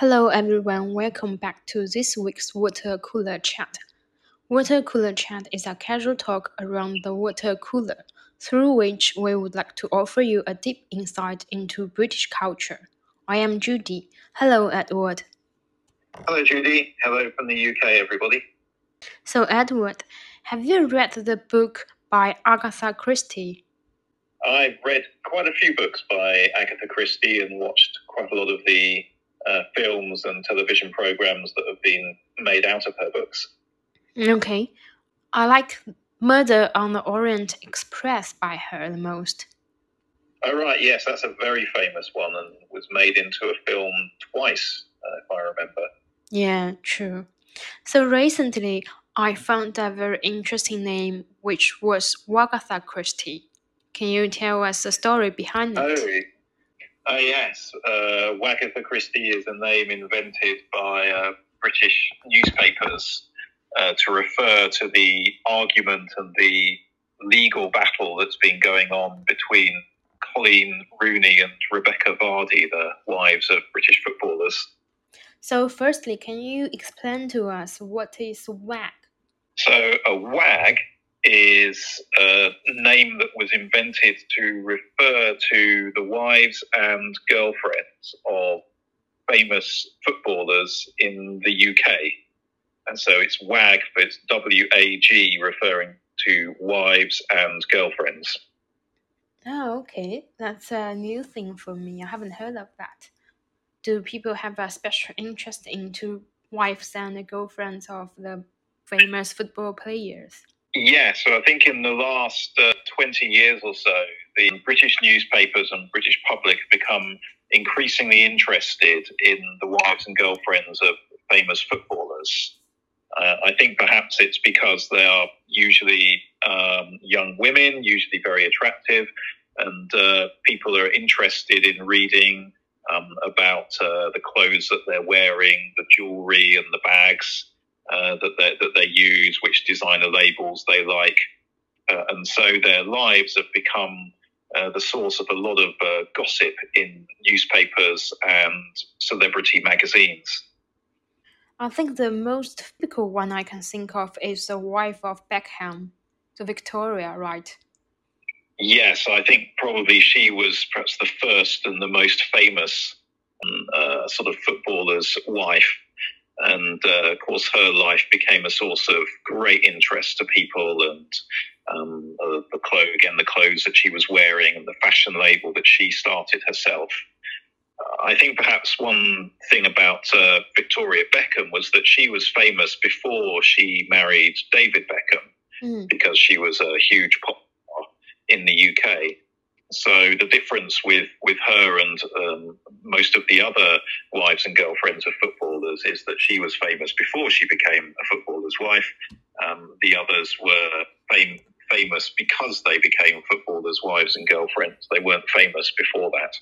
Hello everyone, welcome back to this week's Water Cooler Chat. Water Cooler Chat is a casual talk around the water cooler, through which we would like to offer you a deep insight into British culture. I am Judy. Hello, Edward. Hello, Judy. Hello from the UK, everybody. So, Edward, have you read the book by Agatha Christie? I've read quite a few books by Agatha Christie and watched quite a lot of the uh, films and television programs that have been made out of her books. Okay. I like Murder on the Orient Express by her the most. Oh, right, yes, that's a very famous one and was made into a film twice, uh, if I remember. Yeah, true. So recently, I found a very interesting name, which was Wagatha Christie. Can you tell us the story behind it? Oh, uh, yes. Uh, Wagatha Christie is a name invented by uh, British newspapers uh, to refer to the argument and the legal battle that's been going on between Coleen Rooney and Rebekah Vardy, the wives of British footballers. So, firstly, can you explain to us what is WAG? So, a WAG is a name that was invented to refer to the wives and girlfriends of famous footballers in the UK. And so it's WAG, but it's W A G, referring to wives and girlfriends. Oh, okay. That's a new thing for me. I haven't heard of that. Do people have a special interest in into wives and girlfriends of the famous football players? Yeah, so I think in the last uh, 20 years or so, the British newspapers and British public have become increasingly interested in the wives and girlfriends of famous footballers. Uh, I think perhaps it's because they are usually um, young women, usually very attractive, and uh, people are interested in reading um, about uh, the clothes that they're wearing, the jewelry, and the bags uh, that they that they use, which designer labels they like, uh, and so their lives have become uh, the source of a lot of uh, gossip in newspapers and celebrity magazines. I think the most typical one I can think of is the wife of Beckham, the Victoria, right? Yes, I think probably she was perhaps the first and the most famous um, uh, sort of footballer's wife and uh, of course her life became a source of great interest to people and um, uh, the clothes again the clothes that she was wearing and the fashion label that she started herself uh, I think perhaps one thing about uh, Victoria Beckham was that she was famous before she married David Beckham mm. because she was a huge pop star in the UK. So the difference with with her and um, most of the other wives and girlfriends of footballers is that she was famous before she became a footballer's wife. Um, the others were fam- famous because they became footballers' wives and girlfriends. They weren't famous before that.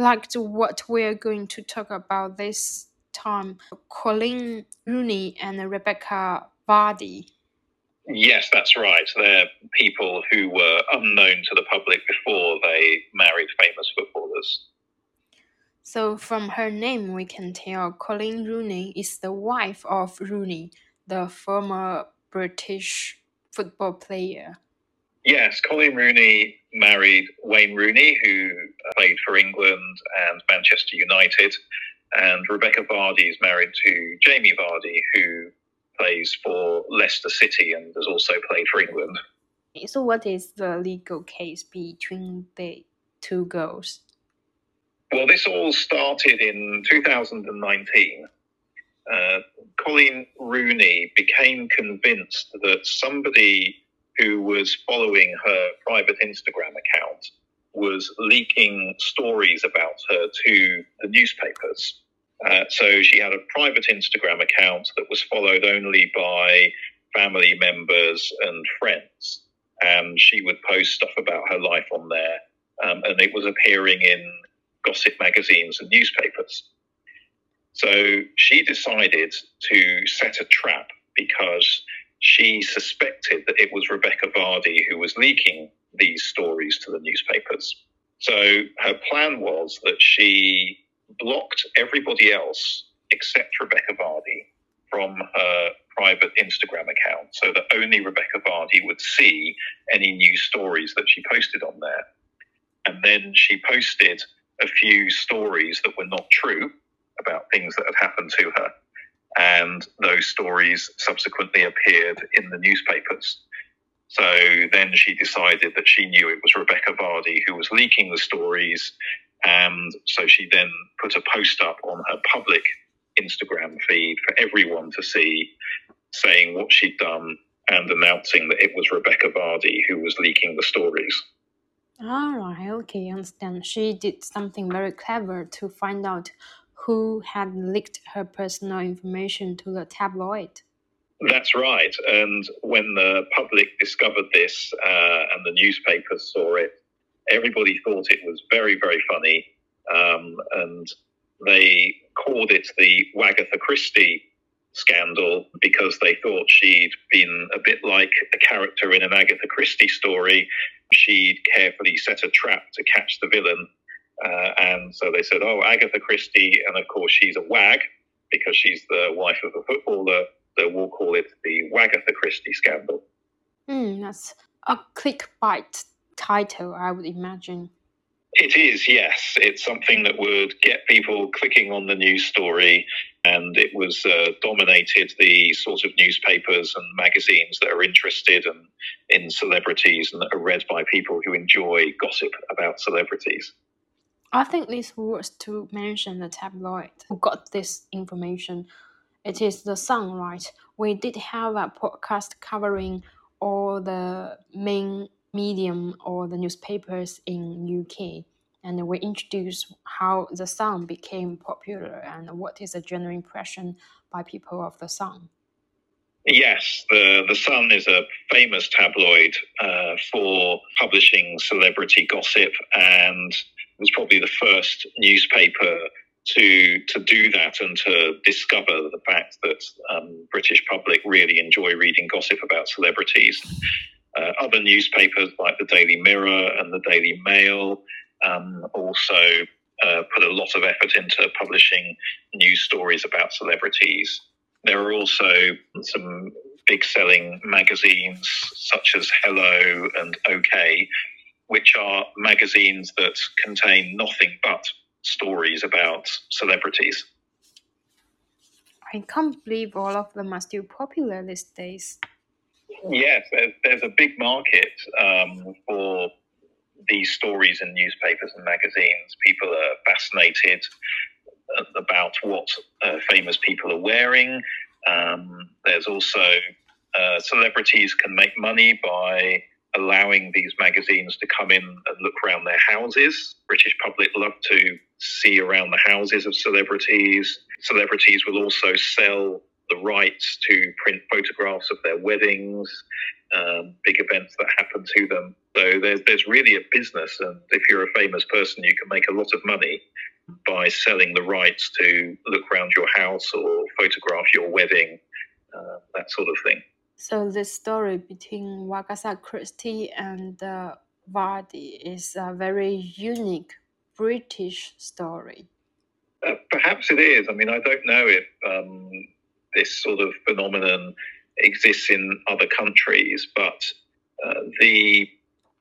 Like what we're going to talk about this time, Coleen Rooney and Rebekah Vardy. Yes, that's right. They're people who were unknown to the public before they married famous footballers. So, from her name, we can tell Coleen Rooney is the wife of Rooney, the former British football player. Yes, Coleen Rooney married Wayne Rooney, who played for England and Manchester United. And Rebekah Vardy is married to Jamie Vardy, who plays for Leicester City and has also played for England. So, what is the legal case between the two girls? Well, this all started in 2019. Uh, Coleen Rooney became convinced that somebody who was following her private Instagram account was leaking stories about her to the newspapers. Uh, so she had a private Instagram account that was followed only by family members and friends. And she would post stuff about her life on there. Um, and it was appearing in gossip magazines and newspapers. So she decided to set a trap because she suspected that it was Rebekah Vardy who was leaking these stories to the newspapers. So her plan was that she blocked everybody else except Rebekah Vardy from her private Instagram account so that only Rebekah Vardy would see any new stories that she posted on there. And then she posted a few stories that were not true about things that had happened to her. And those stories subsequently appeared in the newspapers. So then she decided that she knew it was Rebekah Vardy who was leaking the stories. And so she then put a post up on her public Instagram feed for everyone to see, saying what she'd done and announcing that it was Rebekah Vardy who was leaking the stories. All right, okay, I understand. She did something very clever to find out who had leaked her personal information to the tabloid. That's right. And when the public discovered this uh, and the newspapers saw it, everybody thought it was very, very funny. Um, and they called it the Wagatha Christie scandal because they thought she'd been a bit like a character in an Agatha Christie story. She'd carefully set a trap to catch the villain. Uh, and so they said, oh, Agatha Christie. And of course, she's a wag because she's the wife of a footballer. So we'll call it the Wagatha Christie scandal. Mm, that's a clickbait title, I would imagine. It is, yes. It's something that would get people clicking on the news story, and it was uh, dominated the sort of newspapers and magazines that are interested in, in celebrities and that are read by people who enjoy gossip about celebrities. I think this worth to mention the tabloid who got this information. It is the Sun, right? We did have a podcast covering all the main medium or the newspapers in UK and we introduce how the Sun became popular and what is the general impression by people of the Sun. Yes, the the Sun is a famous tabloid uh, for publishing celebrity gossip, and was probably the first newspaper to to do that and to discover the fact that um, British public really enjoy reading gossip about celebrities. Uh, other newspapers like the Daily Mirror and the Daily Mail um, also uh, put a lot of effort into publishing news stories about celebrities. There are also some big selling magazines such as Hello and OK, which are magazines that contain nothing but stories about celebrities. I can't believe all of them are still popular these days. Yes, there's, there's a big market um, for these stories in newspapers and magazines. People are fascinated about what uh, famous people are wearing. Um, there's also uh, celebrities can make money by allowing these magazines to come in and look around their houses. British public love to see around the houses of celebrities. Celebrities will also sell the rights to print photographs of their weddings, um, big events that happen to them. So there's there's really a business, and if you're a famous person, you can make a lot of money by selling the rights to look around your house or photograph your wedding, uh, that sort of thing. So the story between Wagatha Christie and uh, Vardy is a very unique British story. Uh, perhaps it is. I mean, I don't know if um, this sort of phenomenon exists in other countries, but uh, the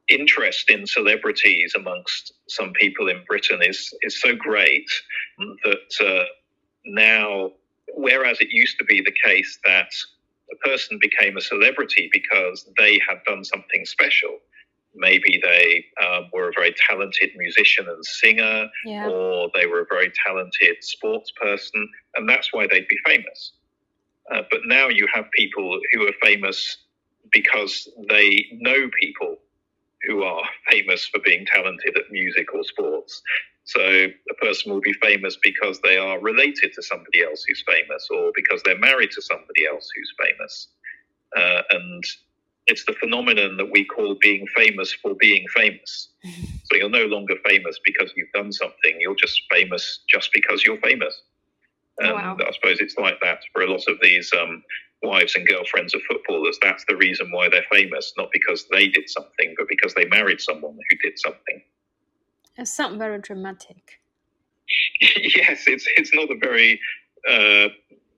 interest in celebrities amongst some people in Britain is is so great that uh, now, whereas it used to be the case that a person became a celebrity because they had done something special. Maybe they um, were a very talented musician and singer, yeah. or they were a very talented sports person, and that's why they'd be famous. Uh, but now you have people who are famous because they know people who are famous for being talented at music or sports. So a person will be famous because they are related to somebody else who's famous, or because they're married to somebody else who's famous. Uh, and it's the phenomenon that we call being famous for being famous. so you're no longer famous because you've done something; you're just famous just because you're famous. And wow. I suppose it's like that for a lot of these um, wives and girlfriends of footballers. That's the reason why they're famous, not because they did something, but because they married someone who did something. It sounds very dramatic. yes, it's it's not a very uh,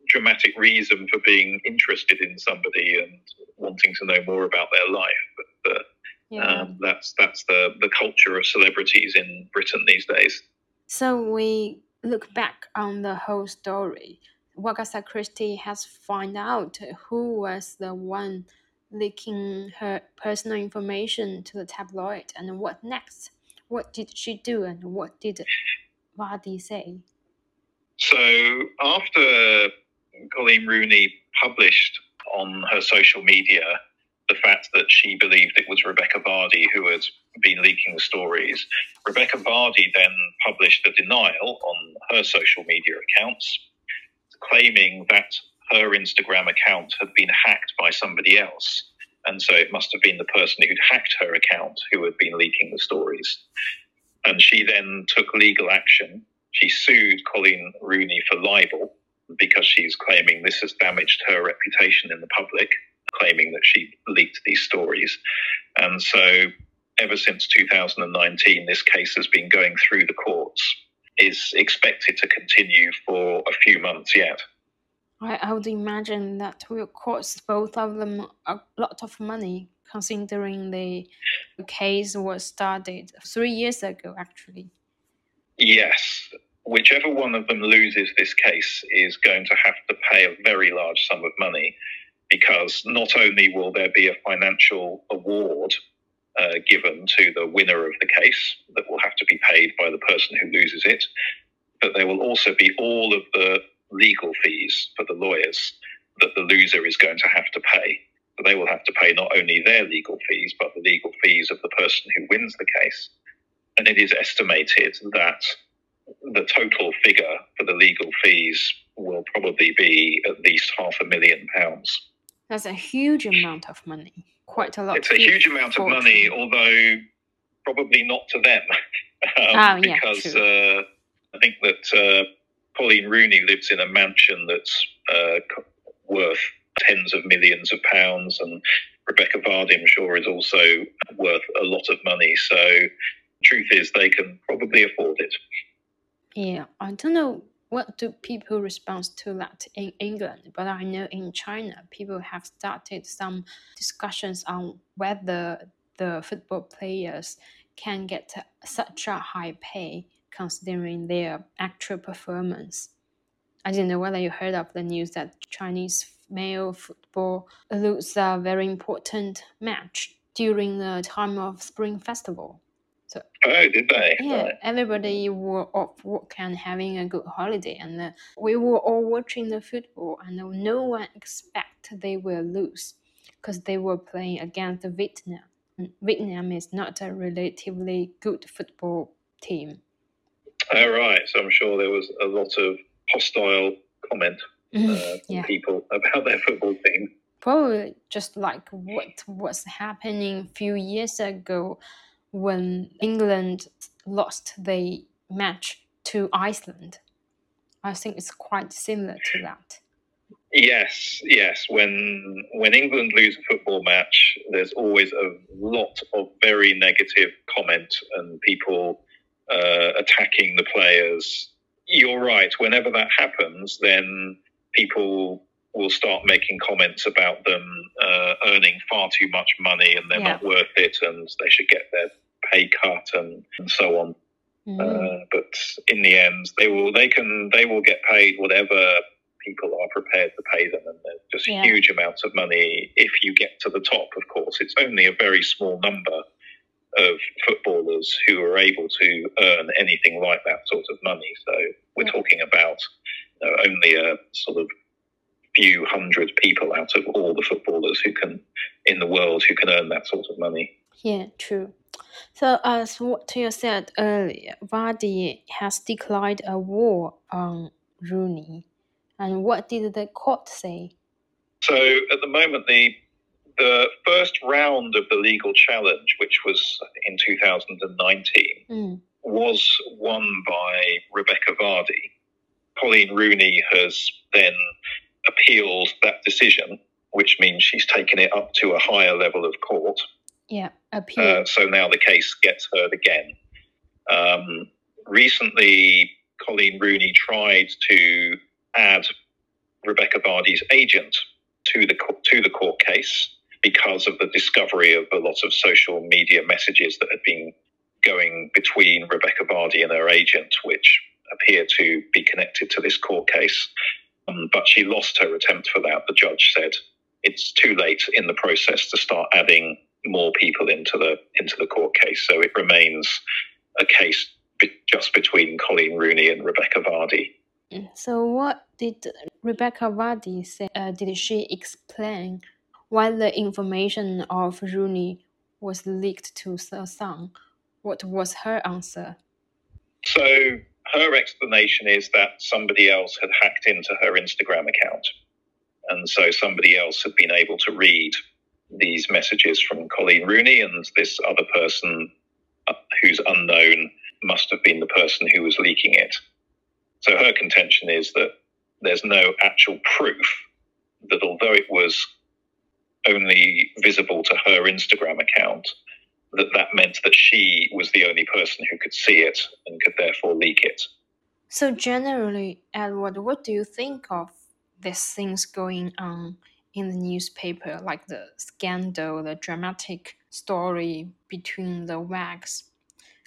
dramatic reason for being interested in somebody and wanting to know more about their life, but uh, yeah. um, that's that's the the culture of celebrities in Britain these days. So we look back on the whole story. Agatha Christie has found out who was the one leaking her personal information to the tabloid and what next. What did she do and what did Vardy say? So after Coleen Rooney published on her social media the fact that she believed it was Rebekah Vardy who had been leaking the stories, Rebekah Vardy then published a denial on her social media accounts, claiming that her Instagram account had been hacked by somebody else. And so it must have been the person who'd hacked her account who had been leaking the stories. And she then took legal action. She sued Coleen Rooney for libel because she's claiming this has damaged her reputation in the public, claiming that she leaked these stories. And so ever since 2019, this case has been going through the courts, is expected to continue for a few months yet. I, I would imagine that will cost both of them a lot of money, considering the case was started three years ago, actually. Yes. Whichever one of them loses this case is going to have to pay a very large sum of money because not only will there be a financial award uh, given to the winner of the case that will have to be paid by the person who loses it, but there will also be all of the legal fees for the lawyers that the loser is going to have to pay. They will have to pay not only their legal fees, but the legal fees of the person who wins the case. And it is estimated that the total figure for the legal fees will probably be at least half a million pounds. That's a huge amount of money. Quite a lot. It's a huge amount of money, although probably not to them. um, oh, yeah, because uh, I think that uh, Coleen Rooney lives in a mansion that's uh, worth tens of millions of pounds, and Rebekah Vardy, I'm sure, is also worth a lot of money. So, truth is, they can probably afford it. Yeah, I don't know what do people respond to that in England, but I know in China people have started some discussions on whether the football players can get such a high pay considering their actual performance. I don't know whether you heard of the news that Chinese male football lose a very important match during the time of Spring Festival. So, oh, did they? Yeah, right. everybody were off work and having a good holiday, and uh, we were all watching the football, and no one expect they will lose because they were playing against Vietnam. Vietnam is not a relatively good football team. All right, so I'm sure there was a lot of hostile comment uh, yeah. people about their football team. Probably just like what was happening a few years ago when England lost the match to Iceland. I think it's quite similar to that. Yes, yes. When when England lose a football match, there's always a lot of very negative comment and people uh, attacking the players. You're right. Whenever that happens, then people will start making comments about them uh, earning far too much money and they're yeah. not worth it and they should get their pay cut and, and so on. Mm. Uh, but in the end, they will they can they will get paid whatever people are prepared to pay them, and there's just yeah. huge amounts of money if you get to the top. Of course, it's only a very small number of footballers who are able to earn anything like that sort of money. So we're yeah. talking about you know, only a sort of few hundred people out of all the footballers who can in the world who can earn that sort of money. Yeah, true. So as what you said earlier, Vardy has declared a war on Rooney. And what did the court say? So at the moment, the the first round of the legal challenge, which was in 2019, mm. was won by Rebekah Vardy. Coleen Rooney has then appealed that decision, which means she's taken it up to a higher level of court. Yeah. Uh, so now the case gets heard again. Um, recently, Coleen Rooney tried to add Rebekah Vardy's agent to the to the court case because of the discovery of a lot of social media messages that had been going between Rebekah Vardy and her agent, which appear to be connected to this court case. Um, but she lost her attempt for that. The judge said it's too late in the process to start adding more people into the into the court case. So it remains a case be- just between Coleen Rooney and Rebekah Vardy. So what did Rebekah Vardy say? Uh, did she explain why the information of Rooney was leaked to the Sun? What was her answer? So her explanation is that somebody else had hacked into her Instagram account. And so somebody else had been able to read these messages from Coleen Rooney, and this other person uh, who's unknown must have been the person who was leaking it. So her contention is that there's no actual proof that although it was only visible to her Instagram account, that that meant that she was the only person who could see it and could therefore leak it. So generally, Edward, what do you think of these things going on in the newspaper, like the scandal, the dramatic story between the WAGs?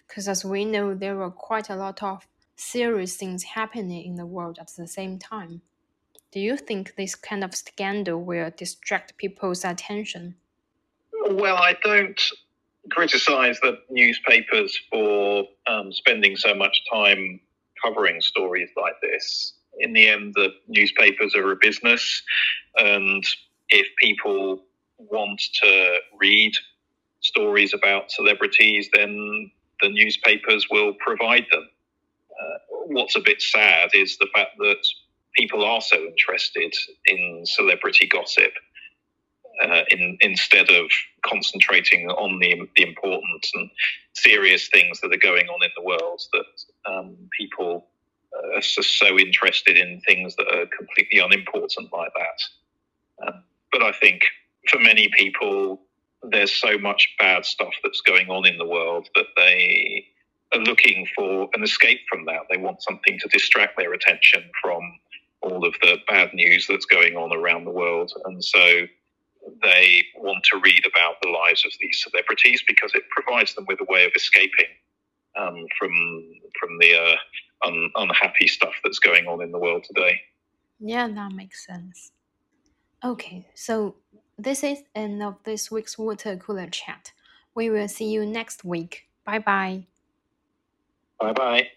Because as we know, there were quite a lot of serious things happening in the world at the same time. Do you think this kind of scandal will distract people's attention? Well, I don't criticize the newspapers for um, spending so much time covering stories like this. In the end, the newspapers are a business, and if people want to read stories about celebrities, then the newspapers will provide them. Uh, what's a bit sad is the fact that people are so interested in celebrity gossip uh, in, instead of concentrating on the, the important and serious things that are going on in the world that um, people are so interested in things that are completely unimportant like that. Uh, but I think for many people, there's so much bad stuff that's going on in the world that they are looking for an escape from that. They want something to distract their attention from all of the bad news that's going on around the world. And so they want to read about the lives of these celebrities because it provides them with a way of escaping um, from from the uh, un- unhappy stuff that's going on in the world today. Yeah, that makes sense. Okay, so this is end of this week's water cooler chat. We will see you next week. Bye bye. Bye bye.